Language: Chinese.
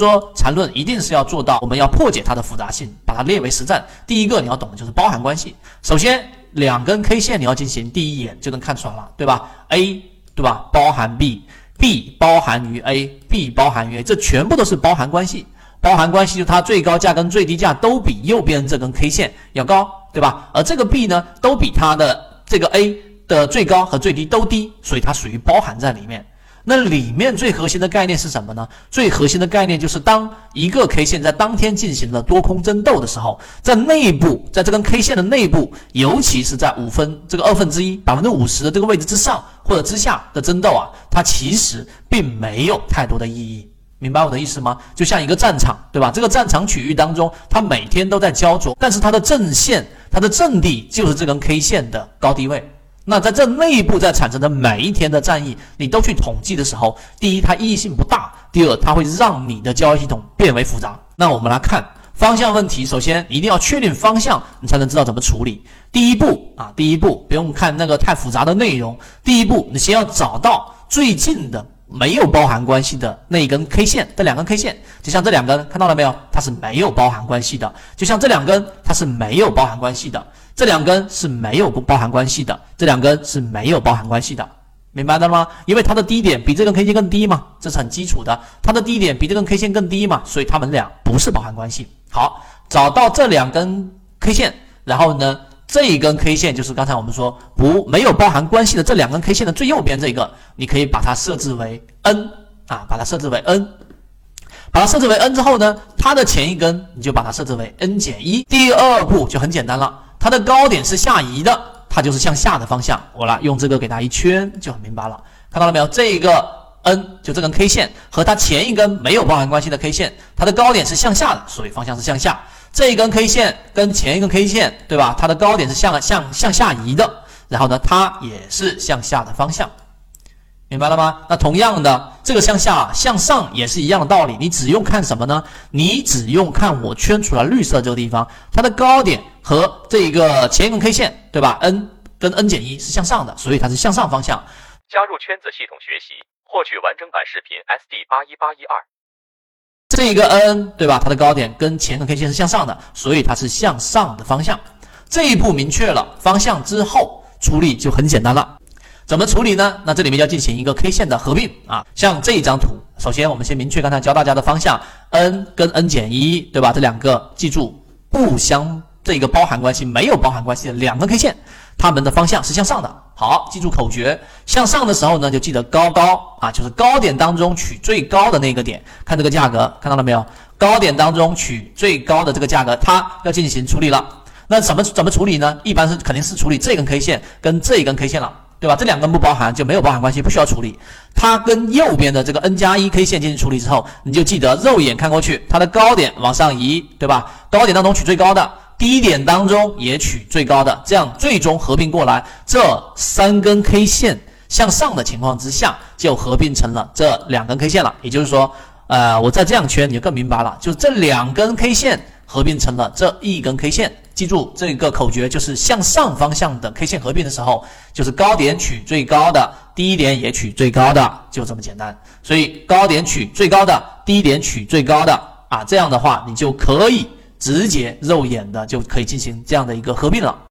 说缠论一定是要做到，我们要破解它的复杂性，把它列为实战。第一个你要懂的就是包含关系。首先，两根 K 线你要进行第一眼就能看出来了，对吧？A 对吧？包含 B，B 包含于 A，B 包含于 A，这全部都是包含关系。包含关系就它最高价跟最低价都比右边这根 K 线要高，对吧？而这个 B 呢，都比它的这个 A 的最高和最低都低，所以它属于包含在里面。那里面最核心的概念是什么呢？最核心的概念就是当一个 K 线在当天进行了多空争斗的时候，在内部，在这根 K 线的内部，尤其是在五分这个二分之一百分之五十的这个位置之上或者之下的争斗啊，它其实并没有太多的意义。明白我的意思吗？就像一个战场，对吧？这个战场区域当中，它每天都在焦灼，但是它的阵线、它的阵地就是这根 K 线的高低位。那在这内部在产生的每一天的战役，你都去统计的时候，第一，它意义性不大；第二，它会让你的交易系统变为复杂。那我们来看方向问题，首先一定要确定方向，你才能知道怎么处理。第一步啊，第一步不用看那个太复杂的内容，第一步你先要找到最近的没有包含关系的那一根 K 线，这两根 K 线，就像这两根，看到了没有？它是没有包含关系的，就像这两根，它是没有包含关系的。这两根是没有不包含关系的，这两根是没有包含关系的，明白了吗？因为它的低点比这根 K 线更低嘛，这是很基础的。它的低点比这根 K 线更低嘛，所以它们俩不是包含关系。好，找到这两根 K 线，然后呢，这一根 K 线就是刚才我们说不没有包含关系的这两根 K 线的最右边这个，你可以把它设置为 N 啊，把它设置为 N，把它设置为 N 之后呢，它的前一根你就把它设置为 N 减一。第二步就很简单了。它的高点是下移的，它就是向下的方向。我来用这个给它一圈，就很明白了。看到了没有？这个 N 就这根 K 线和它前一根没有包含关系的 K 线，它的高点是向下的，所以方向是向下。这一根 K 线跟前一根 K 线，对吧？它的高点是向向向下移的，然后呢，它也是向下的方向。明白了吗？那同样的，这个向下向上也是一样的道理。你只用看什么呢？你只用看我圈出来绿色这个地方，它的高点和这一个前一根 K 线，对吧？N 跟 N 减一是向上的，所以它是向上方向。加入圈子系统学习，获取完整版视频。SD 八一八一二，这一个 N 对吧？它的高点跟前一根 K 线是向上的，所以它是向上的方向。这一步明确了方向之后，处理就很简单了。怎么处理呢？那这里面要进行一个 K 线的合并啊。像这一张图，首先我们先明确刚才教大家的方向，N 跟 N 减一，对吧？这两个记住不相这个包含关系没有包含关系的两根 K 线，它们的方向是向上的。好，记住口诀，向上的时候呢，就记得高高啊，就是高点当中取最高的那个点，看这个价格，看到了没有？高点当中取最高的这个价格，它要进行处理了。那怎么怎么处理呢？一般是肯定是处理这根 K 线跟这一根 K 线了。对吧？这两根不包含就没有包含关系，不需要处理。它跟右边的这个 N 加一 K 线进行处理之后，你就记得肉眼看过去，它的高点往上移，对吧？高点当中取最高的，低点当中也取最高的，这样最终合并过来，这三根 K 线向上的情况之下，就合并成了这两根 K 线了。也就是说，呃，我再这样圈，你就更明白了，就这两根 K 线合并成了这一根 K 线。记住这个口诀，就是向上方向的 K 线合并的时候，就是高点取最高的，低点也取最高的，就这么简单。所以高点取最高的，低点取最高的啊，这样的话你就可以直接肉眼的就可以进行这样的一个合并了。